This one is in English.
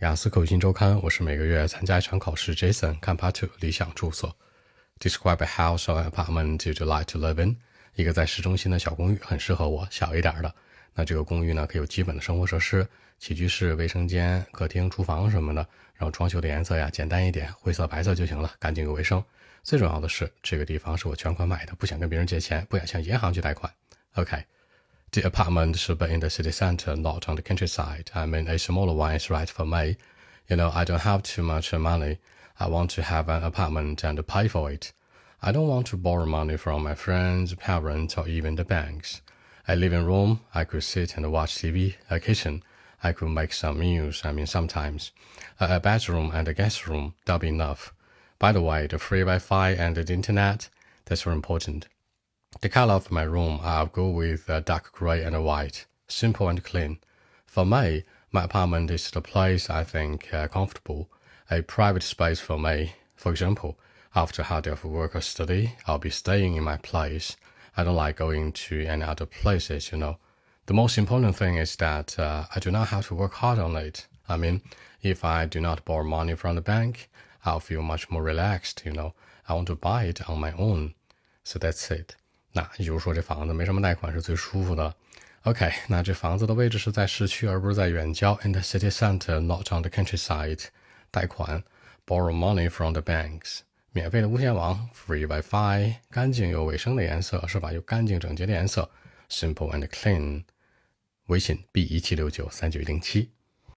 雅思口语新周刊，我是每个月参加一场考试。Jason 看 Part Two 理想住所，Describe a house or apartment you'd like to live in。一个在市中心的小公寓，很适合我，小一点的。那这个公寓呢，可以有基本的生活设施，起居室、卫生间、客厅、厨房什么的。然后装修的颜色呀，简单一点，灰色、白色就行了，干净又卫生。最重要的是，这个地方是我全款买的，不想跟别人借钱，不想向银行去贷款。OK。The apartment should be in the city center, not on the countryside. I mean, a smaller one is right for me. You know, I don't have too much money. I want to have an apartment and pay for it. I don't want to borrow money from my friends, parents, or even the banks. A living room, I could sit and watch TV. A kitchen, I could make some meals. I mean, sometimes. A bedroom and a guest room, that'll be enough. By the way, the free Wi-Fi and the internet, that's very important. The color of my room, I'll go with a dark gray and a white, simple and clean. For me, my apartment is the place I think uh, comfortable, a private space for me. For example, after a hard day of work or study, I'll be staying in my place. I don't like going to any other places, you know. The most important thing is that uh, I do not have to work hard on it. I mean, if I do not borrow money from the bank, I'll feel much more relaxed, you know. I want to buy it on my own. So that's it. 那也就是说，这房子没什么贷款是最舒服的。OK，那这房子的位置是在市区，而不是在远郊，in the city center, not on the countryside。贷款，borrow money from the banks。免费的无线网，free WiFi。干净又卫生的颜色是吧？又干净整洁的颜色，simple and clean。微信 b 一七六九三九零七。